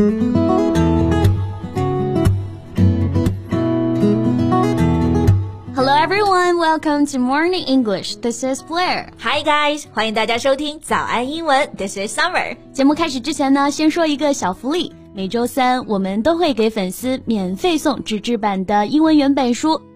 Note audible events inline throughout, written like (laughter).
Hello everyone, welcome to Morning English. This is Blair. Hi guys，欢迎大家收听早安英文。This is Summer。节目开始之前呢，先说一个小福利。每周三我们都会给粉丝免费送纸质版的英文原版书。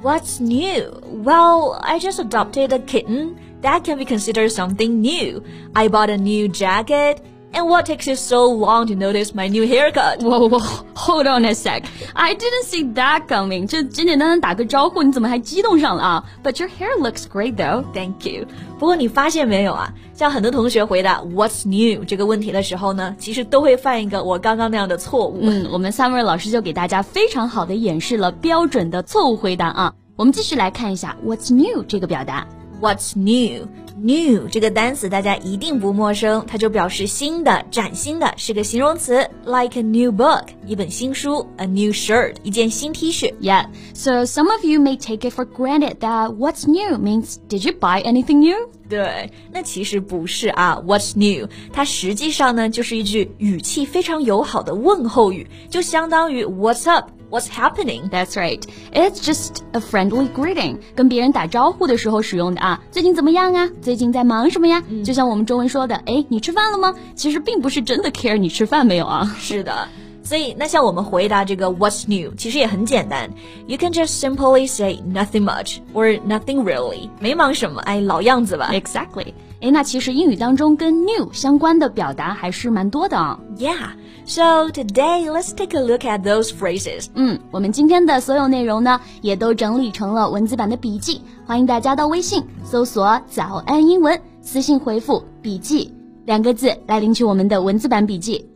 What's new? Well, I just adopted a kitten. That can be considered something new. I bought a new jacket. And what takes you so long to notice my new haircut? (laughs) Whoa, whoa, whoa, hold on a sec. I didn't see that coming. 这简简单单打个招呼，你怎么还激动上了啊？But your hair looks great though. Thank you. 不过你发现没有啊？像很多同学回答 What's new 这个问题的时候呢，其实都会犯一个我刚刚那样的错误。嗯，我们 Summer 老师就给大家非常好的演示了标准的错误回答啊。我们继续来看一下 What's new 这个表达。 What's new? New 这个单词大家一定不陌生，它就表示新的、崭新的，是个形容词，like a new book 一本新书，a new shirt 一件新 T 恤。Yeah, so some of you may take it for granted that what's new means did you buy anything new? 对，那其实不是啊，What's new？它实际上呢就是一句语气非常友好的问候语，就相当于 What's up？What's happening? That's right. It's just a friendly greeting. 跟别人打招呼的时候使用的啊。最近怎么样啊？最近在忙什么呀？就像我们中文说的，哎，你吃饭了吗？其实并不是真的 care 你吃饭没有啊。是的。所以，那像我们回答这个 What's new，其实也很简单。You can just simply say nothing much or nothing really，没忙什么，哎，老样子吧。Exactly。哎，那其实英语当中跟 new 相关的表达还是蛮多的啊。Yeah. So today, let's take a look at those phrases. 嗯，我们今天的所有内容呢，也都整理成了文字版的笔记，欢迎大家到微信搜索“早安英文”，私信回复“笔记”两个字来领取我们的文字版笔记。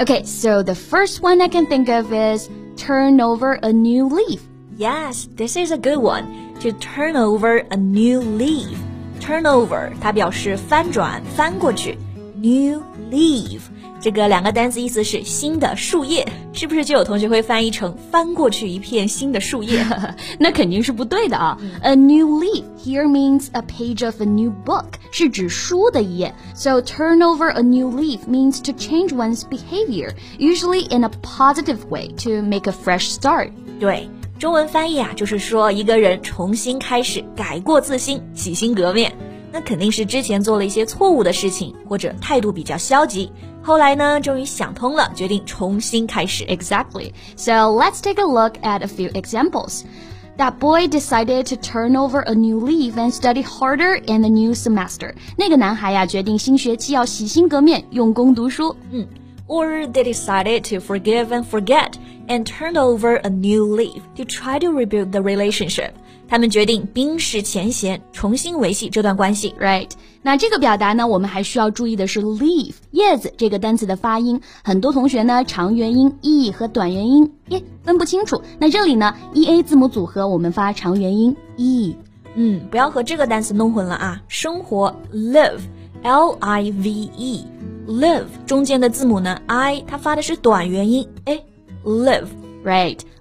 Okay, so the first one I can think of is turn over a new leaf. Yes, this is a good one. To turn over a new leaf. Turn over 它表示翻转、翻过去。 New leaf 这个两个单词意思是新的树叶，是不是就有同学会翻译成翻过去一片新的树叶？那肯定是不对的啊。A new leaf here means a page of a new book，是指书的一页。So turn over a new leaf means to change one's behavior, usually in a positive way to make a fresh start。对。中文翻译啊，就是说一个人重新开始，改过自新，洗心革面。那肯定是之前做了一些错误的事情，或者态度比较消极。后来呢，终于想通了，决定重新开始。Exactly. So let's take a look at a few examples. That boy decided to turn over a new leaf and study harder in the new semester. 那个男孩呀，决定新学期要洗心革面，用功读书。嗯。or they decided to forgive and forget and turned over a new leaf to try to rebuild the relationship. 他们决定冰释前嫌，重新维系这段关系。Right？那这个表达呢，我们还需要注意的是 leaf 叶子这个单词的发音。很多同学呢，长元音 e 和短元音 e 分不清楚。那这里呢，e a 字母组合，我们发长元音 e。嗯，不要和这个单词弄混了啊。生活 live，l i v e。live 中间的字母呢，i 它发的是短元音，哎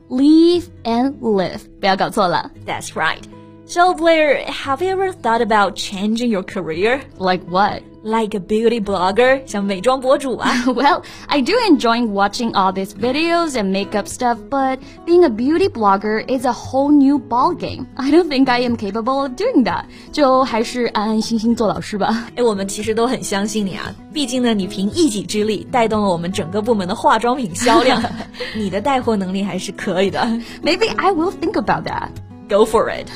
，live，right，leave and live，不要搞错了。That's right. So Blair, have you ever thought about changing your career? Like what? like a beauty blogger, 像美妆博主啊。well, (laughs) I do enjoy watching all these videos and makeup stuff, but being a beauty blogger is a whole new ball game. I don't think I am capable of doing that. 就还是安安心心做老师吧。哎，我们其实都很相信你啊，毕竟呢，你凭一己之力带动了我们整个部门的化妆品销量，你的带货能力还是可以的。Maybe (laughs) (laughs) I will think about that. Go for it.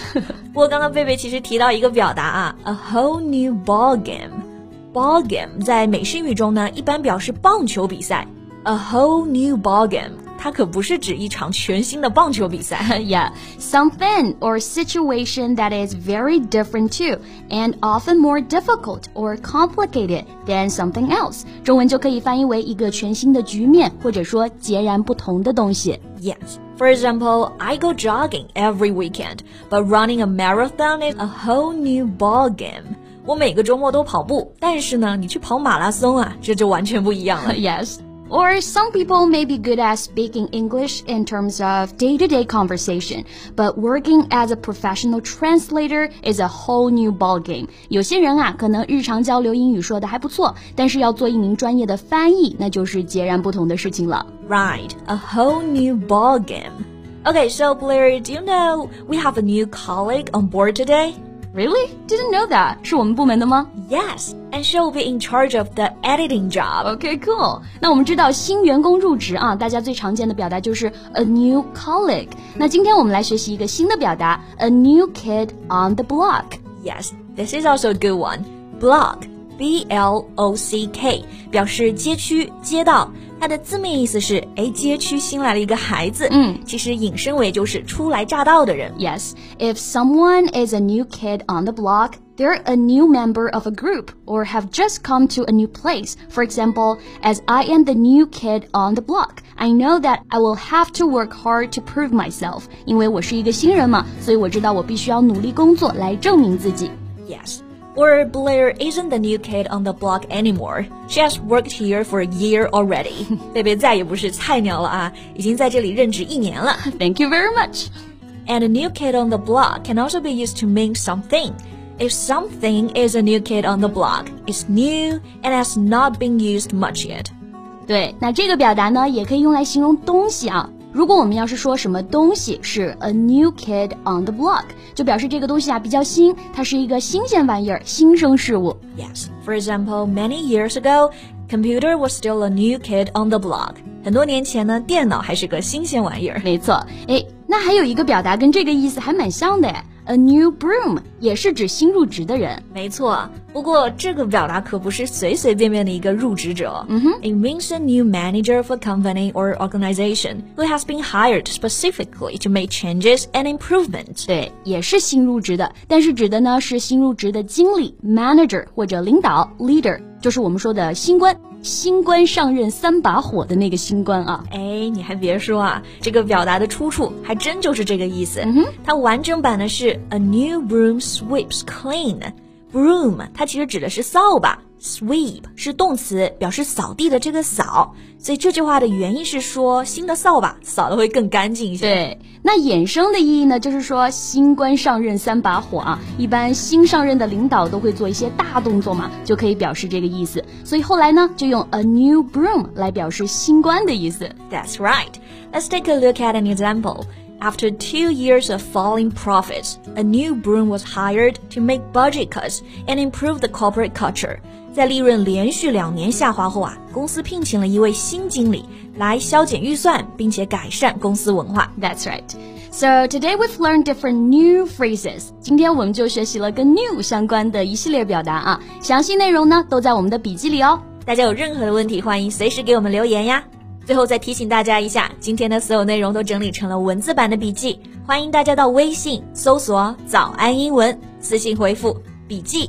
不过刚刚贝贝其实提到一个表达啊，a whole (laughs) new ball game。Ball game 在美式语中呢，一般表示棒球比赛。A whole new ball game， 它可不是指一场全新的棒球比赛。yeah, (laughs) something or situation that is very different too, and often more difficult or complicated than something else。中文就可以翻译为一个全新的局面，或者说截然不同的东西。 Yes. For example, I go jogging every weekend, but running a marathon is a whole new ball game. 我每个周末都跑步，但是呢，你去跑马拉松啊，这就完全不一样了。yes. (laughs) Or some people may be good at speaking English in terms of day to day conversation, but working as a professional translator is a whole new ballgame. 有些人啊，可能日常交流英语说的还不错，但是要做一名专业的翻译，那就是截然不同的事情了。Right, a whole new ballgame. Okay, so Blair, do you know we have a new colleague on board today? Really? Didn't know that. 是我们部门的吗？Yes, and she'll be in charge of the editing job. Okay, cool. 那我们知道新员工入职啊，大家最常见的表达就是 a new colleague。那今天我们来学习一个新的表达，a new kid on the block. Yes, this is also a good one. Block, B L O C K，表示街区、街道。 它的字面意思是，哎，街区新来了一个孩子。嗯，其实引申为就是初来乍到的人。Yes, if someone is a new kid on the block, they're a new member of a group or have just come to a new place. For example, as I am the new kid on the block, I know that I will have to work hard to prove myself. 因为我是一个新人嘛，所以我知道我必须要努力工作来证明自己。Yes. Or Blair isn't the new kid on the block anymore. She has worked here for a year already. (laughs) 贝(laughs) 贝再也不是菜鸟了啊，已经在这里任职一年了。Thank you very much. And a new kid on the block can also be used to mean something. If something is a new kid on the block, it's new and has not been used much yet. 对，那这个表达呢，也可以用来形容东西啊。 如果我们要是说什么东西是 a new kid on the block，就表示这个东西啊比较新，它是一个新鲜玩意儿、新生事物。Yes, for example, many years ago, computer was still a new kid on the block. 很多年前呢，电脑还是个新鲜玩意儿。没错，哎，那还有一个表达跟这个意思还蛮像的哎。A new broom 也是指新入职的人，没错。不过这个表达可不是随随便便的一个入职者。嗯哼，It means a new manager for a company or organization who has been hired specifically to make changes and improvements。对，也是新入职的，但是指的呢是新入职的经理 manager 或者领导 leader，就是我们说的新官。新官上任三把火的那个新官啊！哎，你还别说啊，这个表达的出处还真就是这个意思。嗯哼，它完整版的是 A new broom sweeps clean。Broom 它其实指的是扫把 ，sweep 是动词，表示扫地的这个扫。所以这句话的原意是说，新的扫把扫的会更干净一些。对，那衍生的意义呢，就是说新官上任三把火啊，一般新上任的领导都会做一些大动作嘛，就可以表示这个意思。所以后来呢，就用 a new broom 来表示新官的意思。That's right. Let's take a look at an example. After two years of falling profits, a new broom was hired to make budget cuts and improve the corporate culture. 在利润连续两年下滑后啊，公司聘请了一位新经理来削减预算，并且改善公司文化。That's right. So today we've learned different new phrases. 今天我们就学习了跟 new 相关的一系列表达啊，详细内容呢都在我们的笔记里哦。大家有任何的问题，欢迎随时给我们留言呀。最后再提醒大家一下，今天的所有内容都整理成了文字版的笔记，欢迎大家到微信搜索“早安英文”，私信回复“笔记”